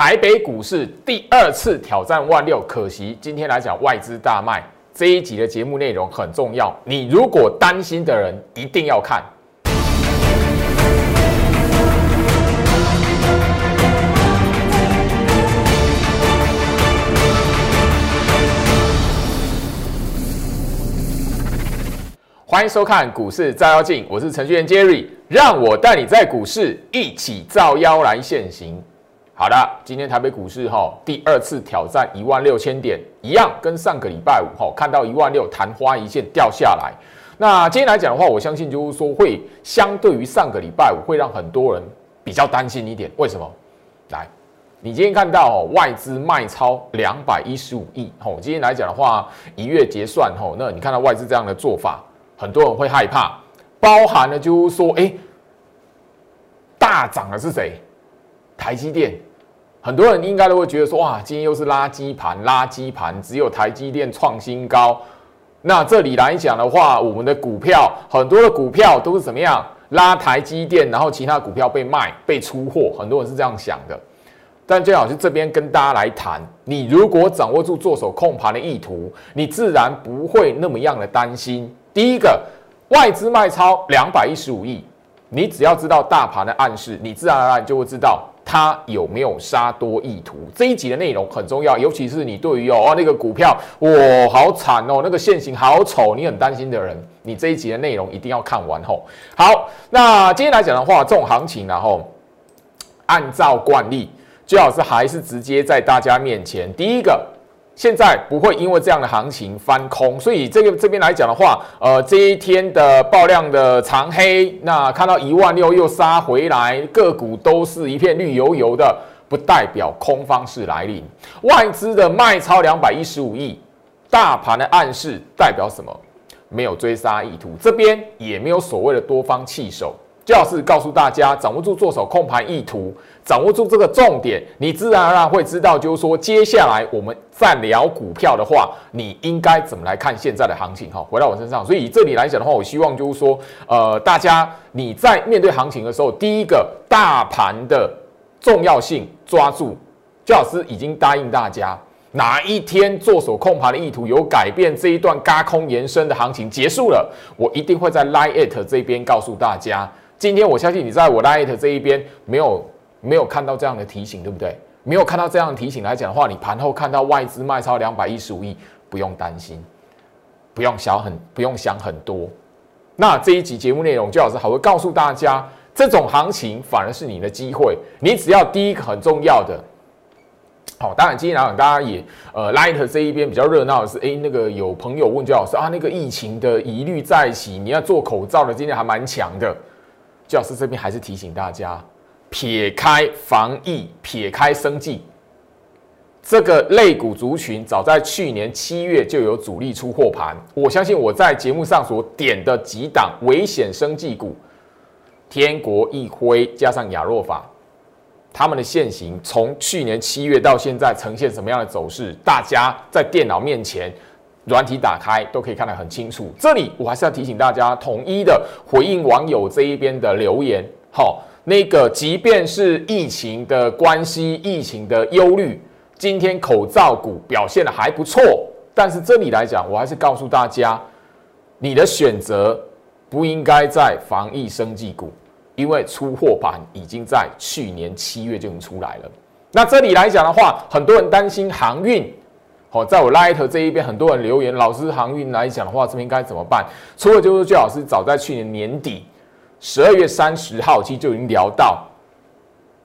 台北股市第二次挑战万六，可惜今天来讲外资大卖。这一集的节目内容很重要，你如果担心的人一定要看。欢迎收看股市照妖镜，我是程序员 Jerry，让我带你在股市一起照妖来现行。好的，今天台北股市哈第二次挑战一万六千点，一样跟上个礼拜五哈看到一万六昙花一现掉下来。那今天来讲的话，我相信就是说会相对于上个礼拜五会让很多人比较担心一点。为什么？来，你今天看到外资卖超两百一十五亿吼，今天来讲的话一月结算吼，那你看到外资这样的做法。很多人会害怕，包含了就是说，哎，大涨的是谁？台积电。很多人应该都会觉得说，哇，今天又是垃圾盘，垃圾盘，只有台积电创新高。那这里来讲的话，我们的股票很多的股票都是怎么样拉台积电，然后其他股票被卖、被出货，很多人是这样想的。但最好是这边跟大家来谈，你如果掌握住做手控盘的意图，你自然不会那么样的担心。第一个，外资卖超两百一十五亿，你只要知道大盘的暗示，你自然而然就会知道他有没有杀多意图。这一集的内容很重要，尤其是你对于哦那个股票，哇好惨哦，那个线型好丑，你很担心的人，你这一集的内容一定要看完后。好，那今天来讲的话，这种行情然后按照惯例，最好是还是直接在大家面前，第一个。现在不会因为这样的行情翻空，所以这个这边来讲的话，呃，这一天的爆量的长黑，那看到一万六又杀回来，个股都是一片绿油油的，不代表空方是来临。外资的卖超两百一十五亿，大盘的暗示代表什么？没有追杀意图，这边也没有所谓的多方弃守。就是告诉大家，掌握住做手控盘意图，掌握住这个重点，你自然而然会知道，就是说接下来我们再聊股票的话，你应该怎么来看现在的行情哈？回到我身上，所以这里来讲的话，我希望就是说，呃，大家你在面对行情的时候，第一个大盘的重要性抓住，最好是已经答应大家，哪一天做手控盘的意图有改变，这一段嘎空延伸的行情结束了，我一定会在 Line It 这边告诉大家。今天我相信你在我 Light 这一边没有没有看到这样的提醒，对不对？没有看到这样的提醒来讲的话，你盘后看到外资卖超两百一十五亿，不用担心，不用想很不用想很多。那这一集节目内容，周老师还会告诉大家，这种行情反而是你的机会。你只要第一个很重要的，好，当然今天来讲大家也呃 Light 这一边比较热闹的是，哎，那个有朋友问周老师啊，那个疫情的疑虑再起，你要做口罩的，今天还蛮强的。教师这边还是提醒大家，撇开防疫，撇开生计，这个类股族群，早在去年七月就有主力出货盘。我相信我在节目上所点的几档危险生计股，天国一辉加上亚若法，他们的现形从去年七月到现在呈现什么样的走势？大家在电脑面前。软体打开都可以看得很清楚。这里我还是要提醒大家，统一的回应网友这一边的留言。好，那个即便是疫情的关系、疫情的忧虑，今天口罩股表现的还不错。但是这里来讲，我还是告诉大家，你的选择不应该在防疫生技股，因为出货盘已经在去年七月就已经出来了。那这里来讲的话，很多人担心航运。好，在我 Light 这一边，很多人留言，老师航运来讲的话，这边该怎么办？除了就是最好是早在去年年底十二月三十号，其实就已经聊到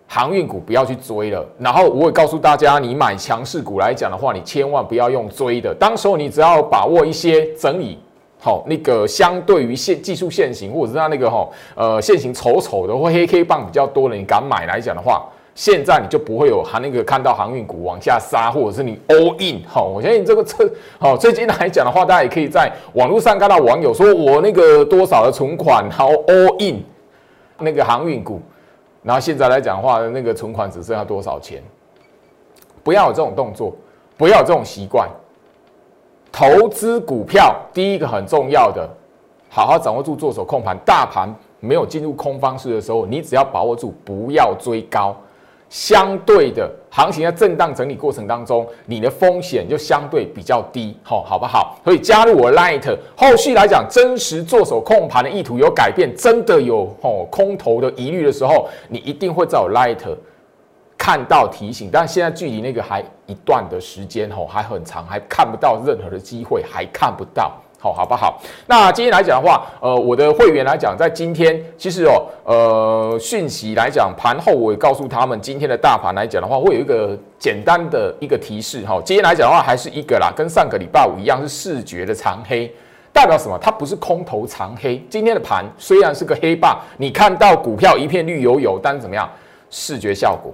航运股不要去追了。然后我也告诉大家，你买强势股来讲的话，你千万不要用追的。当时候你只要把握一些整理，好那个相对于现技术线型，或者是它那个哈呃线型丑丑的或黑 K 棒比较多的，你敢买来讲的话。现在你就不会有航那个看到航运股往下杀，或者是你 all in 好，我相信这个车好最近来讲的话，大家也可以在网络上看到网友说我那个多少的存款好 all in 那个航运股，然后现在来讲的话，那个存款只剩下多少钱？不要有这种动作，不要有这种习惯。投资股票第一个很重要的，好好掌握住做手控盘，大盘没有进入空方式的时候，你只要把握住，不要追高。相对的行情在震荡整理过程当中，你的风险就相对比较低，吼，好不好？所以加入我 Light，后续来讲，真实做手控盘的意图有改变，真的有吼空头的疑虑的时候，你一定会在我 Light 看到提醒。但现在距离那个还一段的时间，吼，还很长，还看不到任何的机会，还看不到。好，好不好？那今天来讲的话，呃，我的会员来讲，在今天其实哦，呃，讯息来讲，盘后我也告诉他们，今天的大盘来讲的话，会有一个简单的一个提示哈。今天来讲的话，还是一个啦，跟上个礼拜五一样，是视觉的长黑，代表什么？它不是空头长黑。今天的盘虽然是个黑棒，你看到股票一片绿油油，但是怎么样？视觉效果。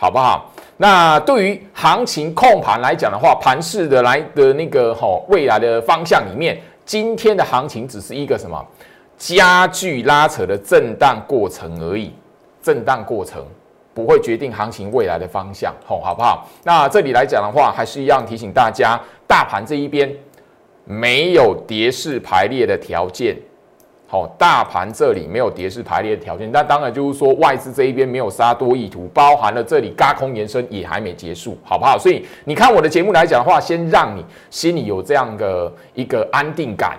好不好？那对于行情控盘来讲的话，盘势的来的那个吼未来的方向里面，今天的行情只是一个什么加剧拉扯的震荡过程而已，震荡过程不会决定行情未来的方向，吼好不好？那这里来讲的话，还是一样提醒大家，大盘这一边没有跌势排列的条件。好，大盘这里没有跌势排列的条件，那当然就是说外资这一边没有杀多意图，包含了这里嘎空延伸也还没结束，好不好？所以你看我的节目来讲的话，先让你心里有这样的一个安定感，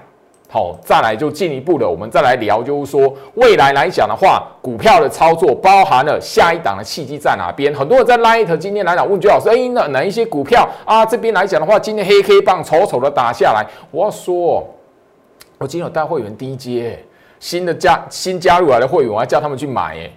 好，再来就进一步的，我们再来聊，就是说未来来讲的话，股票的操作包含了下一档的契机在哪边？很多人在 Light 今天来讲问朱老师，哎，那哪一些股票啊？这边来讲的话，今天黑黑棒丑丑的打下来，我要说。我今天有带会员低阶，新的加新加入来的会员，我要叫他们去买，哎，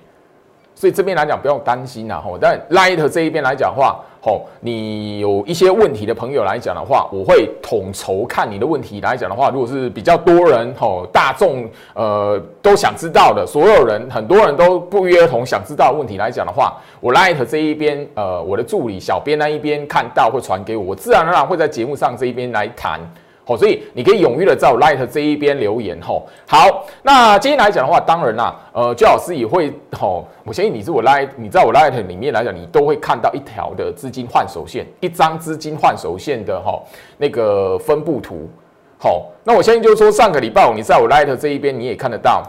所以这边来讲不用担心啦，吼。但 Light 这一边来讲话，吼，你有一些问题的朋友来讲的话，我会统筹看你的问题来讲的话，如果是比较多人，吼，大众呃都想知道的，所有人很多人都不约而同想知道的问题来讲的话，我 Light 这一边，呃，我的助理小编那一边看到会传给我，我自然而然会在节目上这一边来谈。好，所以你可以踊跃的在我 Light 这一边留言吼。好，那今天来讲的话，当然啦，呃，焦老师也会吼。我相信你是我 Light，你在我 Light 里面来讲，你都会看到一条的资金换手线，一张资金换手线的吼那个分布图。好，那我相信就是说，上个礼拜五你在我 Light 这一边你也看得到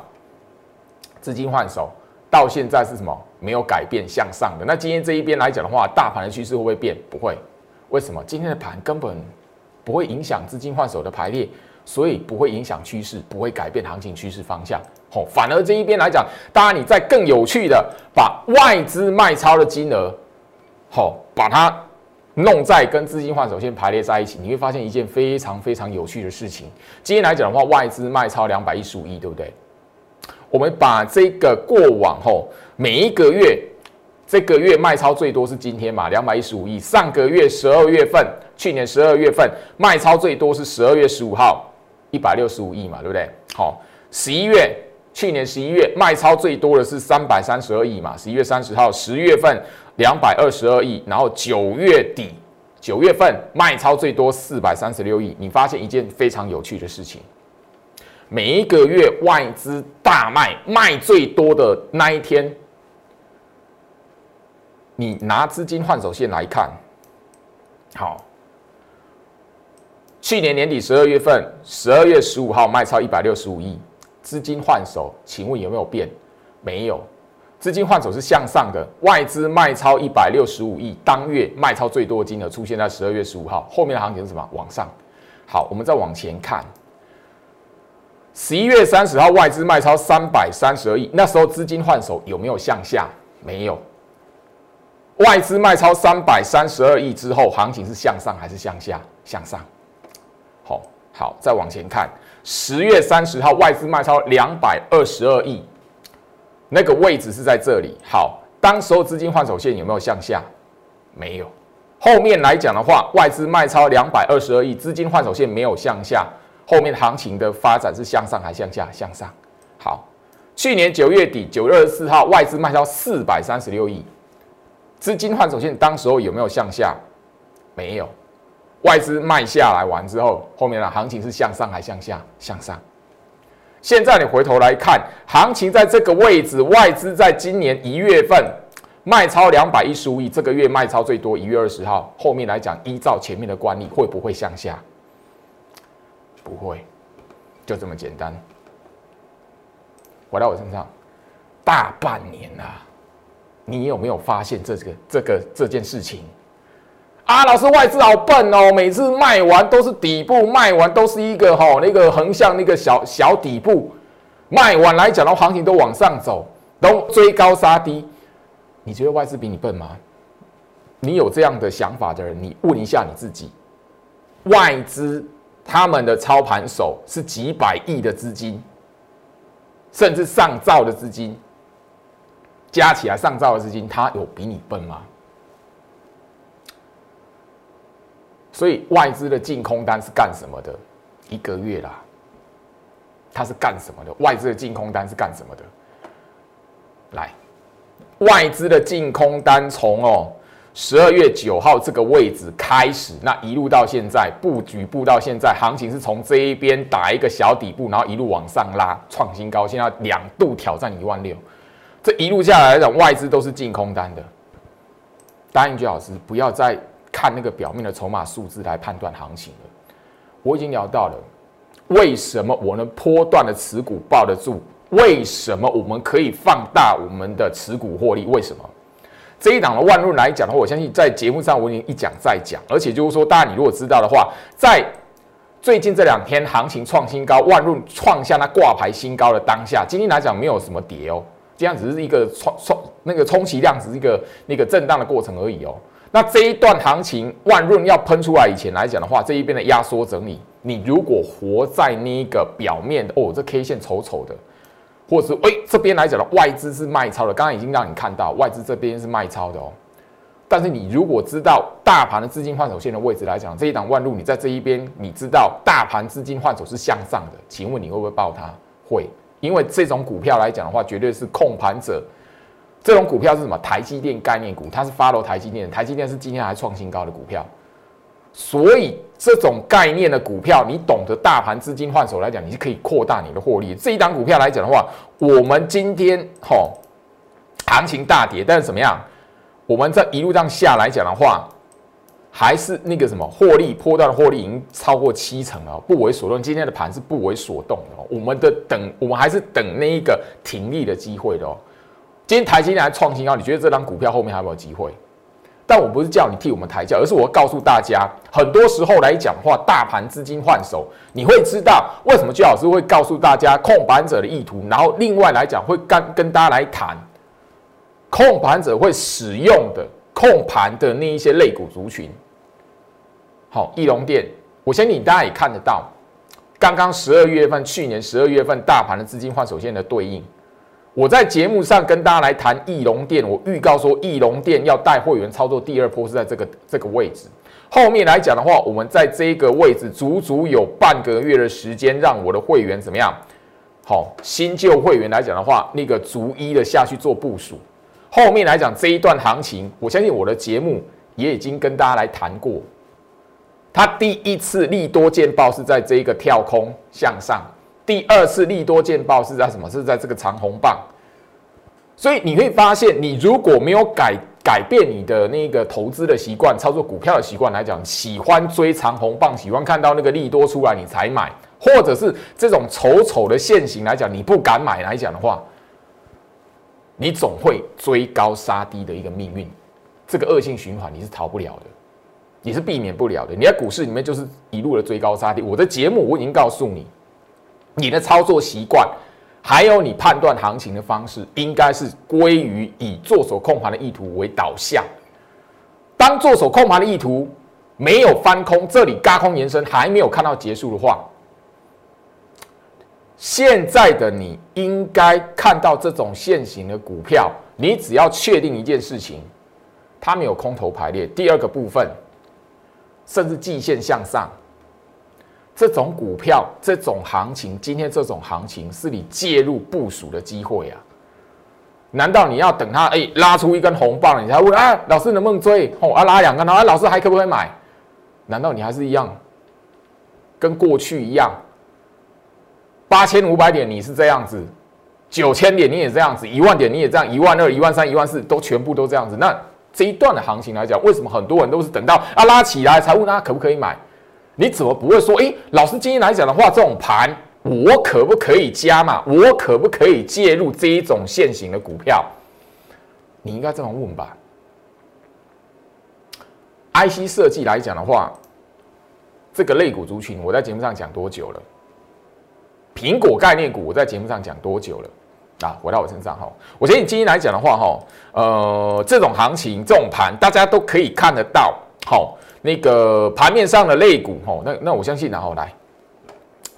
资金换手，到现在是什么没有改变向上的。那今天这一边来讲的话，大盘的趋势会不会变？不会。为什么？今天的盘根本。不会影响资金换手的排列，所以不会影响趋势，不会改变行情趋势方向。吼，反而这一边来讲，当然你在更有趣的把外资卖超的金额，好，把它弄在跟资金换手线排列在一起，你会发现一件非常非常有趣的事情。今天来讲的话，外资卖超两百一十五亿，对不对？我们把这个过往吼每一个月。这个月卖超最多是今天嘛，两百一十五亿。上个月十二月份，去年十二月份卖超最多是十二月十五号，一百六十五亿嘛，对不对？好，十一月，去年十一月卖超最多的是三百三十二亿嘛，十一月三十号，十月份两百二十二亿，然后九月底，九月份卖超最多四百三十六亿。你发现一件非常有趣的事情，每一个月外资大卖，卖最多的那一天。你拿资金换手线来看，好，去年年底十二月份，十二月十五号卖超一百六十五亿，资金换手，请问有没有变？没有，资金换手是向上的，外资卖超一百六十五亿，当月卖超最多的金额出现在十二月十五号，后面的行情是什么？往上。好，我们再往前看，十一月三十号外资卖超三百三十二亿，那时候资金换手有没有向下？没有。外资卖超三百三十二亿之后，行情是向上还是向下？向上。好，再往前看，十月三十号外资卖超两百二十二亿，那个位置是在这里。好，当时候资金换手线有没有向下？没有。后面来讲的话，外资卖超两百二十二亿，资金换手线没有向下，后面行情的发展是向上还向下？向上。好，去年九月底九月二十四号外资卖超四百三十六亿。资金换手线当时候有没有向下？没有，外资卖下来完之后，后面的行情是向上还向下？向上。现在你回头来看，行情在这个位置，外资在今年一月份卖超两百一十五亿，这个月卖超最多，一月二十号。后面来讲，依照前面的惯例，会不会向下？不会，就这么简单。回到我身上，大半年啊。你有没有发现这个这个这件事情？啊，老师，外资好笨哦，每次卖完都是底部，卖完都是一个哈那个横向那个小小底部，卖完来讲的话，行情都往上走，都追高杀低。你觉得外资比你笨吗？你有这样的想法的人，你问一下你自己，外资他们的操盘手是几百亿的资金，甚至上兆的资金，加起来上兆的资金，他有比你笨吗？所以外资的净空单是干什么的？一个月啦，它是干什么的？外资的净空单是干什么的？来，外资的净空单从哦十二月九号这个位置开始，那一路到现在布局布到现在，行情是从这一边打一个小底部，然后一路往上拉，创新高，现在两度挑战一万六。这一路下来讲，外资都是净空单的。答应居老师，不要再。看那个表面的筹码数字来判断行情了。我已经聊到了，为什么我能波段的持股抱得住？为什么我们可以放大我们的持股获利？为什么这一档的万润来讲的话，我相信在节目上我已经一讲再讲，而且就是说，大家你如果知道的话，在最近这两天行情创新高，万润创下那挂牌新高的当下，今天来讲没有什么跌哦，这样只是一个冲冲那个充其量只是一个那个震荡的过程而已哦。那这一段行情，万润要喷出来以前来讲的话，这一边的压缩整理，你如果活在那个表面的哦，这 K 线丑丑的，或者是哎这边来讲的外资是卖超的，刚刚已经让你看到外资这边是卖超的哦。但是你如果知道大盘的资金换手线的位置来讲，这一档万路你在这一边，你知道大盘资金换手是向上的，请问你会不会报它？会，因为这种股票来讲的话，绝对是控盘者。这种股票是什么？台积电概念股，它是发楼台积电，台积电是今天还创新高的股票，所以这种概念的股票，你懂得大盘资金换手来讲，你是可以扩大你的获利。这一档股票来讲的话，我们今天吼行情大跌，但是怎么样？我们这一路上下来讲的话，还是那个什么获利波段的获利已经超过七成了，不为所动。今天的盘是不为所动的，我们的等，我们还是等那一个停利的机会的哦。今天台积电还创新高，你觉得这张股票后面还有没有机会？但我不是叫你替我们抬轿，而是我告诉大家，很多时候来讲话，大盘资金换手，你会知道为什么居老师会告诉大家控盘者的意图，然后另外来讲会跟跟大家来谈控盘者会使用的控盘的那一些类股族群。好，翼龙电，我相信大家也看得到，刚刚十二月份，去年十二月份大盘的资金换手线的对应。我在节目上跟大家来谈翼龙店，我预告说翼龙店要带会员操作第二波是在这个这个位置。后面来讲的话，我们在这个位置足足有半个月的时间，让我的会员怎么样？好，新旧会员来讲的话，那个逐一的下去做部署。后面来讲这一段行情，我相信我的节目也已经跟大家来谈过。它第一次利多见报是在这一个跳空向上。第二次利多见报是在什么？是在这个长红棒，所以你会发现，你如果没有改改变你的那个投资的习惯、操作股票的习惯来讲，喜欢追长红棒，喜欢看到那个利多出来你才买，或者是这种丑丑的线型来讲，你不敢买来讲的话，你总会追高杀低的一个命运，这个恶性循环你是逃不了的，你是避免不了的。你在股市里面就是一路的追高杀低，我的节目我已经告诉你。你的操作习惯，还有你判断行情的方式，应该是归于以做手控盘的意图为导向。当做手控盘的意图没有翻空，这里嘎空延伸还没有看到结束的话，现在的你应该看到这种现行的股票，你只要确定一件事情，它没有空头排列。第二个部分，甚至季线向上。这种股票，这种行情，今天这种行情是你介入部署的机会啊？难道你要等它哎拉出一根红棒，你才问啊？老师能不能追？哦啊拉两根，啊老师还可不可以买？难道你还是一样，跟过去一样？八千五百点你是这样子，九千点你也这样子，一万点你也这样，一万二、一万三、一万四都全部都这样子。那这一段的行情来讲，为什么很多人都是等到啊拉起来才问他可不可以买？你怎么不会说？哎，老师今天来讲的话，这种盘我可不可以加嘛？我可不可以介入这一种现行的股票？你应该这么问吧？IC 设计来讲的话，这个类股族群，我在节目上讲多久了？苹果概念股，我在节目上讲多久了？啊，回到我身上哈，我觉得你今天来讲的话哈，呃，这种行情、这种盘，大家都可以看得到。好，那个盘面上的类股哈，那那我相信然后来，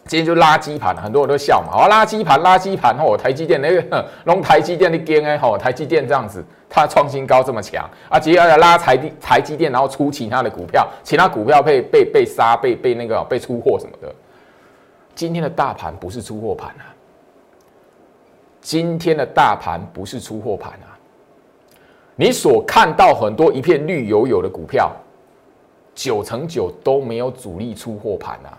今天就垃圾盘，很多人都笑嘛，好，垃圾盘，垃圾盘哦，台积电那个弄台积电的 g a 吼，台积电这样子，它创新高这么强啊，接下来拉台积台积电，然后出其他的股票，其他股票被被被杀，被被那个被出货什么的。今天的大盘不是出货盘啊，今天的大盘不是出货盘啊，你所看到很多一片绿油油的股票，九成九都没有主力出货盘啊。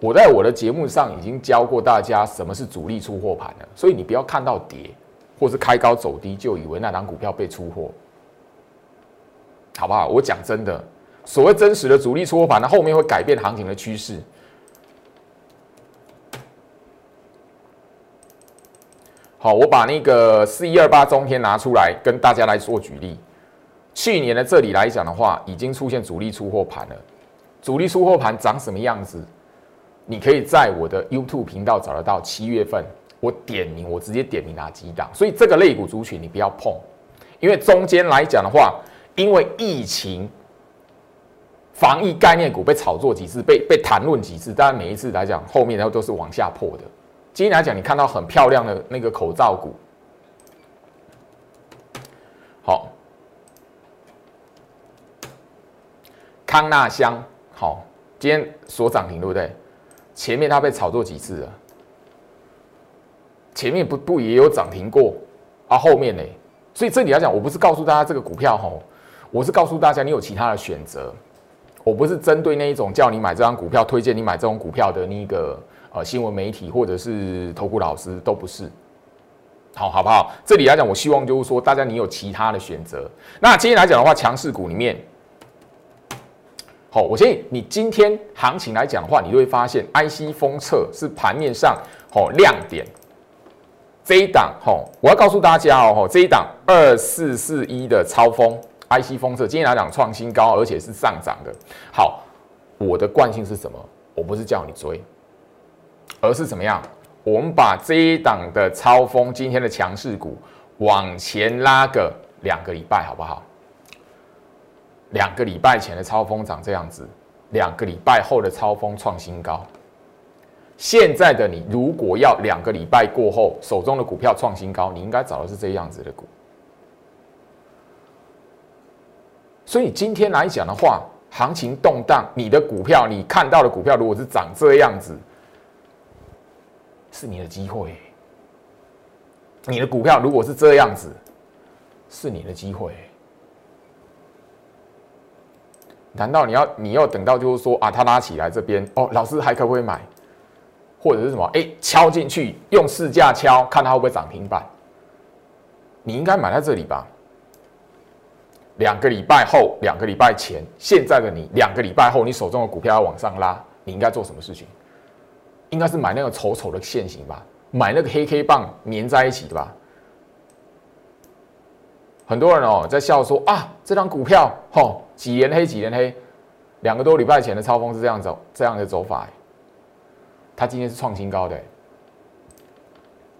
我在我的节目上已经教过大家什么是主力出货盘了，所以你不要看到跌或是开高走低就以为那档股票被出货，好不好？我讲真的，所谓真实的主力出货盘，那后面会改变行情的趋势。好，我把那个四一二八中天拿出来跟大家来做举例。去年的这里来讲的话，已经出现主力出货盘了。主力出货盘长什么样子？你可以在我的 YouTube 频道找得到。七月份我点名，我直接点名哪几档。所以这个类股族群你不要碰，因为中间来讲的话，因为疫情防疫概念股被炒作几次，被被谈论几次，当然每一次来讲，后面然后都是往下破的。今天来讲，你看到很漂亮的那个口罩股，好，康纳香，好，今天所涨停，对不对？前面它被炒作几次了？前面不不也有涨停过啊？后面呢？所以这里来讲，我不是告诉大家这个股票吼，我是告诉大家你有其他的选择，我不是针对那一种叫你买这张股票，推荐你买这种股票的那个。呃，新闻媒体或者是投顾老师都不是，好好不好？这里来讲，我希望就是说，大家你有其他的选择。那今天来讲的话，强势股里面，好，我建议你今天行情来讲的话，你就会发现，IC 封测是盘面上好亮点。这一档吼，我要告诉大家哦，这一档二四四一的超风 IC 封测，今天来讲创新高，而且是上涨的。好，我的惯性是什么？我不是叫你追。而是怎么样？我们把这一档的超风今天的强势股往前拉个两个礼拜，好不好？两个礼拜前的超风长这样子，两个礼拜后的超风创新高。现在的你如果要两个礼拜过后手中的股票创新高，你应该找的是这样子的股。所以今天来讲的话，行情动荡，你的股票你看到的股票如果是长这样子。是你的机会，你的股票如果是这样子，是你的机会。难道你要你要等到就是说啊，它拉起来这边哦，老师还可不可以买？或者是什么？哎，敲进去用市价敲，看它会不会涨停板？你应该买在这里吧？两个礼拜后，两个礼拜前，现在的你，两个礼拜后，你手中的股票要往上拉，你应该做什么事情？应该是买那个丑丑的线型吧，买那个黑 K 棒粘在一起的吧。很多人哦在笑说啊，这张股票吼几连黑几连黑，两个多礼拜前的超风是这样走这样的走法，它今天是创新高的。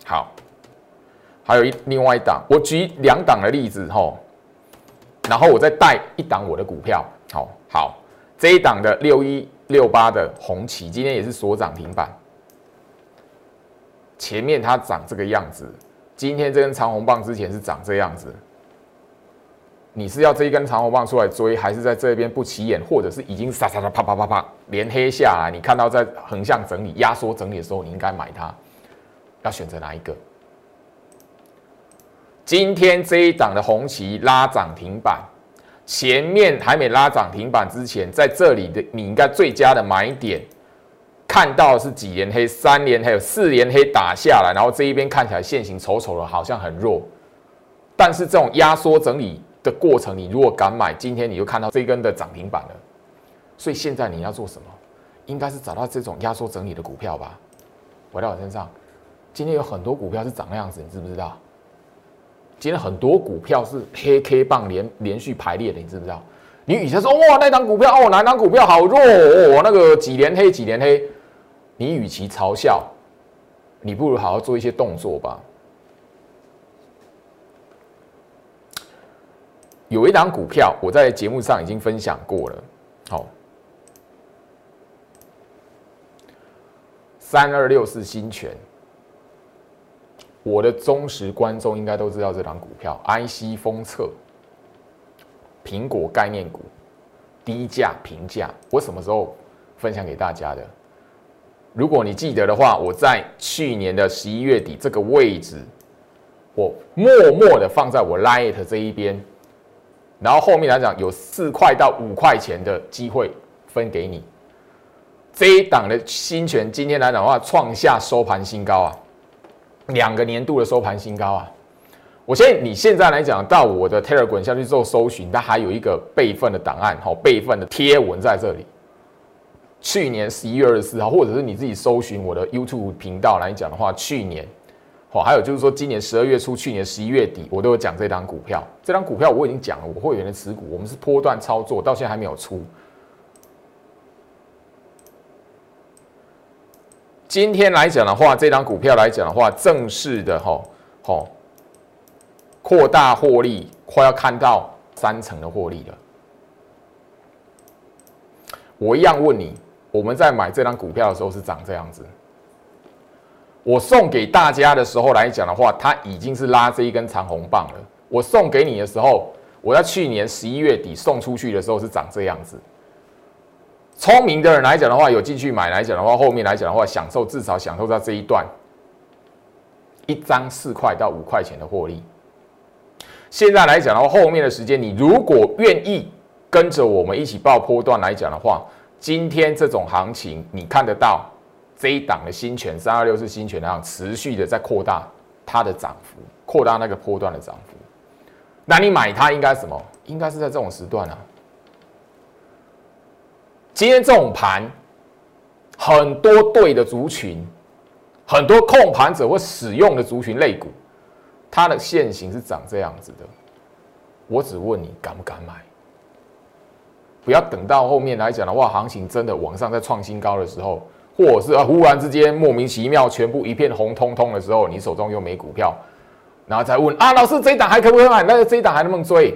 好，还有一另外一档，我举两档的例子吼，然后我再带一档我的股票，好好这一档的六一六八的红旗今天也是所涨停板。前面它长这个样子，今天这根长红棒之前是长这样子。你是要这一根长红棒出来追，还是在这边不起眼，或者是已经沙沙沙啪啪啪啪连黑下来？你看到在横向整理、压缩整理的时候，你应该买它。要选择哪一个？今天这一档的红旗拉涨停板，前面还没拉涨停板之前，在这里的你应该最佳的买点。看到是几连黑、三连黑、有四连黑打下来，然后这一边看起来线型丑丑的，好像很弱。但是这种压缩整理的过程，你如果敢买，今天你就看到这根的涨停板了。所以现在你要做什么？应该是找到这种压缩整理的股票吧。回到我身上，今天有很多股票是长那样子，你知不知道？今天很多股票是黑 K 棒连连续排列的，你知不知道？你以前说哇，那档股票哦，哪档股票好弱哦，那个几连黑几连黑，你与其嘲笑，你不如好好做一些动作吧。有一档股票，我在节目上已经分享过了，好，三二六四新权。我的忠实观众应该都知道这档股票，IC 封测，苹果概念股，低价平价。我什么时候分享给大家的？如果你记得的话，我在去年的十一月底这个位置，我默默的放在我 Lite 这一边，然后后面来讲有四块到五块钱的机会分给你。这一档的新权今天来讲的话，创下收盘新高啊！两个年度的收盘新高啊！我相信你现在来讲到我的 Telegram 下去做搜寻，它还有一个备份的档案，好备份的贴文在这里。去年十一月二十四号，或者是你自己搜寻我的 YouTube 频道来讲的话，去年，哦，还有就是说今年十二月初，去年十一月底，我都有讲这张股票。这张股票我已经讲了，我会员的持股，我们是波段操作，到现在还没有出。今天来讲的话，这张股票来讲的话，正式的哈，好扩大获利，快要看到三成的获利了。我一样问你，我们在买这张股票的时候是长这样子。我送给大家的时候来讲的话，它已经是拉这一根长红棒了。我送给你的时候，我在去年十一月底送出去的时候是长这样子。聪明的人来讲的话，有进去买来讲的话，后面来讲的话，享受至少享受到这一段一张四块到五块钱的获利。现在来讲的话，后面的时间你如果愿意跟着我们一起报波段来讲的话，今天这种行情你看得到这一档的新权三二六是新权样持续的在扩大它的涨幅，扩大那个波段的涨幅。那你买它应该什么？应该是在这种时段啊。今天这种盘，很多对的族群，很多控盘者或使用的族群类股，它的线型是长这样子的。我只问你敢不敢买？不要等到后面来讲的话，行情真的往上在创新高的时候，或是啊忽然之间莫名其妙全部一片红彤彤的时候，你手中又没股票，然后再问啊老师这一档还可不可以买？那这一档还能不能追？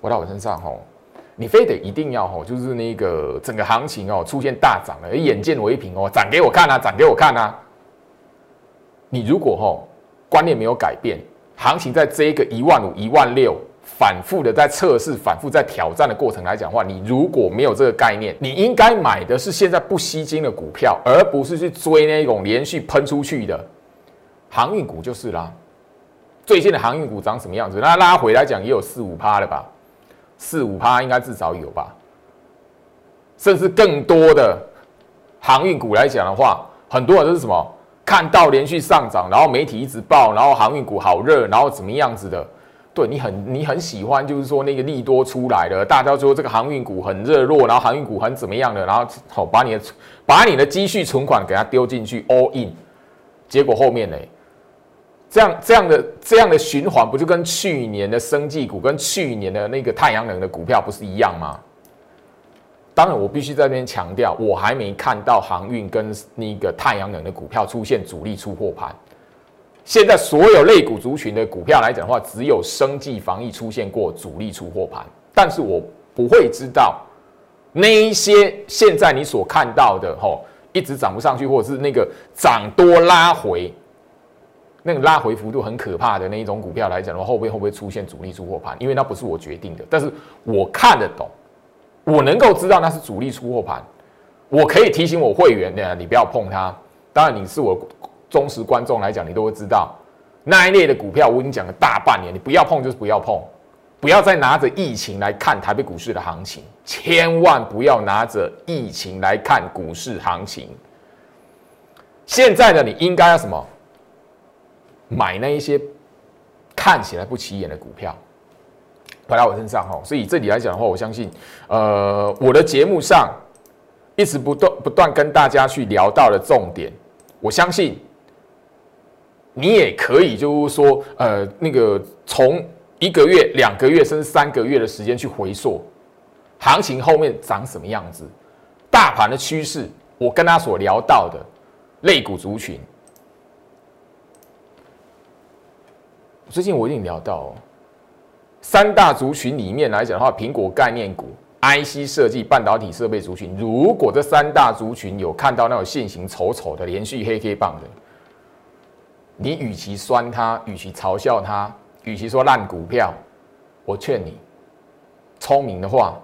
回到我身上吼。你非得一定要吼，就是那个整个行情哦出现大涨了，眼见为凭哦，涨给我看啊，涨给我看啊！你如果吼观念没有改变，行情在这一个一万五、一万六反复的在测试、反复在挑战的过程来讲话，你如果没有这个概念，你应该买的是现在不吸金的股票，而不是去追那种连续喷出去的航运股就是啦。最近的航运股长什么样子？那拉回来讲也有四五趴了吧？四五趴应该至少有吧，甚至更多的航运股来讲的话，很多人都是什么看到连续上涨，然后媒体一直报，然后航运股好热，然后怎么样子的？对你很你很喜欢，就是说那个利多出来了，大家说这个航运股很热络，然后航运股很怎么样的，然后好把你的把你的积蓄存款给它丢进去 all in，结果后面呢？这样这样的这样的循环，不就跟去年的生技股、跟去年的那个太阳能的股票不是一样吗？当然，我必须在这边强调，我还没看到航运跟那个太阳能的股票出现主力出货盘。现在所有类股族群的股票来讲的话，只有生技防疫出现过主力出货盘，但是我不会知道那一些现在你所看到的吼，一直涨不上去，或者是那个涨多拉回。那个拉回幅度很可怕的那一种股票来讲的话，后边会不会出现主力出货盘？因为那不是我决定的，但是我看得懂，我能够知道那是主力出货盘，我可以提醒我会员的，你不要碰它。当然，你是我忠实观众来讲，你都会知道那一类的股票，我已经讲了大半年，你不要碰就是不要碰，不要再拿着疫情来看台北股市的行情，千万不要拿着疫情来看股市行情。现在的你应该要什么？买那一些看起来不起眼的股票，回到我身上哈，所以这里来讲的话，我相信，呃，我的节目上一直不断不断跟大家去聊到的重点，我相信你也可以就是说，呃，那个从一个月、两个月甚至三个月的时间去回溯行情后面长什么样子，大盘的趋势，我跟他所聊到的类股族群，最近我已经聊到哦，三大族群里面来讲的话，苹果概念股。IC 设计、半导体设备族群，如果这三大族群有看到那种现形丑丑的连续黑黑棒的，你与其酸它，与其嘲笑它，与其说烂股票，我劝你，聪明的话，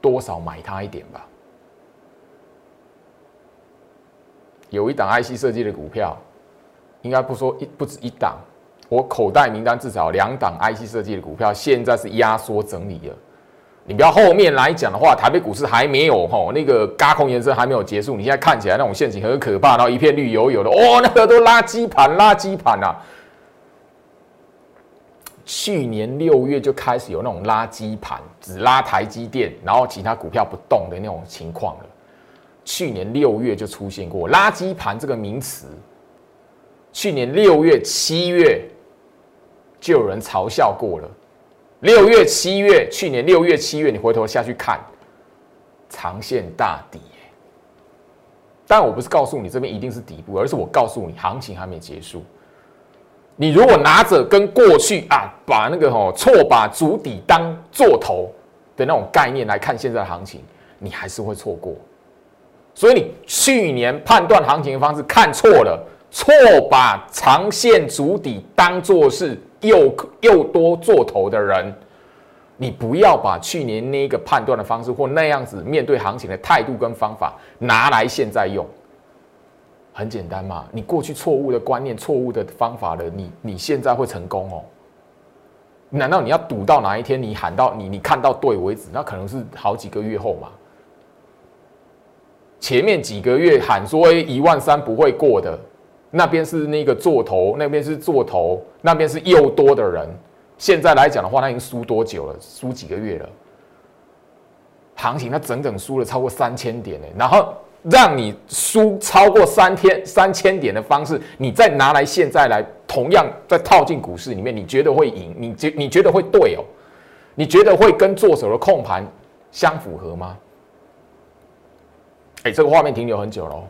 多少买它一点吧。有一档 IC 设计的股票，应该不说一不止一档，我口袋名单至少两档 IC 设计的股票，现在是压缩整理了。你不要后面来讲的话，台北股市还没有吼那个高空延伸还没有结束，你现在看起来那种陷阱很可怕，然后一片绿油油的，哦，那个都垃圾盘，垃圾盘啊！去年六月就开始有那种垃圾盘，只拉台积电，然后其他股票不动的那种情况了。去年六月就出现过垃圾盘这个名词，去年六月、七月就有人嘲笑过了。六月、七月，去年六月、七月，你回头下去看，长线大底但我不是告诉你这边一定是底部，而是我告诉你行情还没结束。你如果拿着跟过去啊，把那个吼错把主底当做头的那种概念来看现在的行情，你还是会错过。所以你去年判断行情的方式看错了，错把长线主底当做是。又又多做头的人，你不要把去年那个判断的方式或那样子面对行情的态度跟方法拿来现在用。很简单嘛，你过去错误的观念、错误的方法了，你你现在会成功哦？难道你要赌到哪一天你喊到你你看到对为止？那可能是好几个月后嘛。前面几个月喊说一万三不会过的。那边是那个做头，那边是做头，那边是又多的人。现在来讲的话，他已经输多久了？输几个月了？行情他整整输了超过三千点呢。然后让你输超过三天三千点的方式，你再拿来现在来同样再套进股市里面，你觉得会赢？你觉你觉得会对哦？你觉得会跟做手的控盘相符合吗？哎，这个画面停留很久了。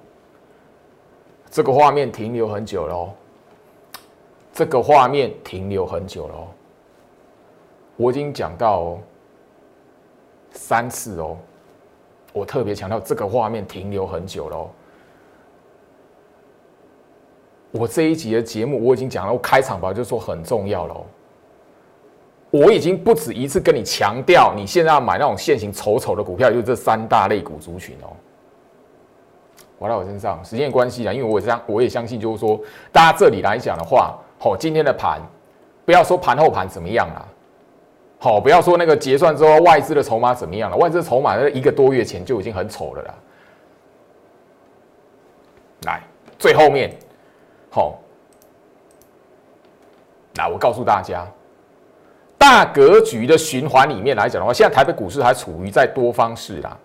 这个画面停留很久喽，这个画面停留很久喽，我已经讲到三次哦，我特别强调这个画面停留很久喽。我这一集的节目我已经讲了，我开场白就说很重要喽。我已经不止一次跟你强调，你现在要买那种现行丑丑的股票，就是这三大类股族群哦。回到我身上，时间关系啊，因为我相我也相信，就是说，大家这里来讲的话，好，今天的盘，不要说盘后盘怎么样了，好，不要说那个结算之后外资的筹码怎么样了，外资筹码在一个多月前就已经很丑了啦。来，最后面，好，来，我告诉大家，大格局的循环里面来讲的话，现在台北股市还处于在多方式啦。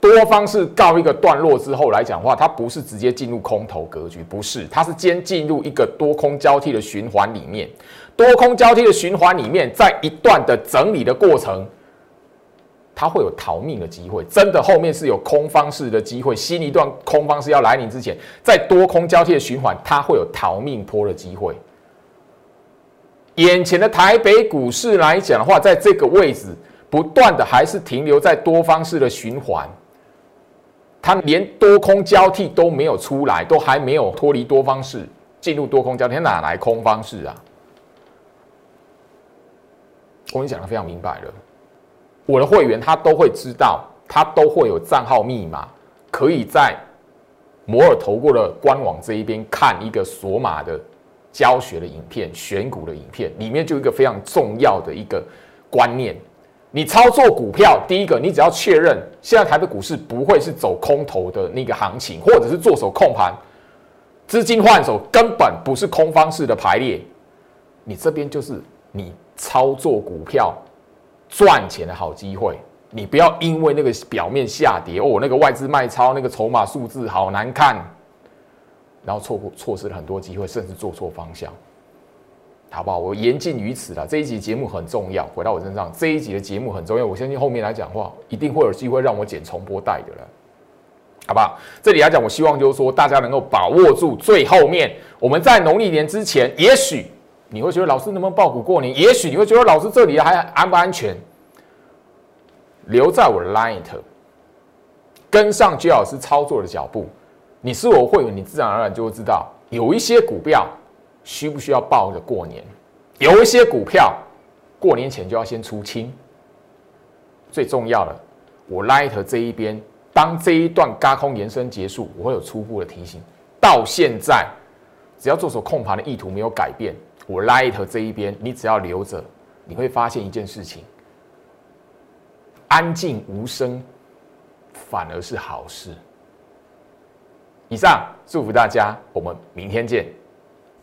多方是告一个段落之后来讲的话，它不是直接进入空头格局，不是，它是先进入一个多空交替的循环里面。多空交替的循环里面，在一段的整理的过程，它会有逃命的机会。真的后面是有空方式的机会，新一段空方式要来临之前，在多空交替的循环，它会有逃命坡的机会。眼前的台北股市来讲的话，在这个位置不断的还是停留在多方式的循环。它连多空交替都没有出来，都还没有脱离多方式进入多空交替，哪来空方式啊？我跟你讲的非常明白了，我的会员他都会知道，他都会有账号密码，可以在摩尔投过的官网这一边看一个锁码的教学的影片、选股的影片，里面就一个非常重要的一个观念。你操作股票，第一个，你只要确认现在台北股市不会是走空头的那个行情，或者是做手控盘，资金换手根本不是空方式的排列，你这边就是你操作股票赚钱的好机会。你不要因为那个表面下跌哦，那个外资卖超，那个筹码数字好难看，然后错过错失了很多机会，甚至做错方向，好不好？我言尽于此了。这一集节目很重要，回到我身上，这一集的节目很重要。我相信后面来讲话，一定会有机会让我剪重播带的了，好不好？这里来讲，我希望就是说，大家能够把握住最后面，我们在农历年之前，也许你会觉得老师能不能报股过年？也许你会觉得老师这里还安不安全？留在我的 line，跟上 J 老师操作的脚步。你是我会员，你自然而然就会知道，有一些股票需不需要抱着过年，有一些股票过年前就要先出清。最重要的，我 Light 这一边，当这一段高空延伸结束，我会有初步的提醒。到现在，只要做手控盘的意图没有改变，我 Light 这一边，你只要留着，你会发现一件事情。安静无声，反而是好事。以上祝福大家，我们明天见。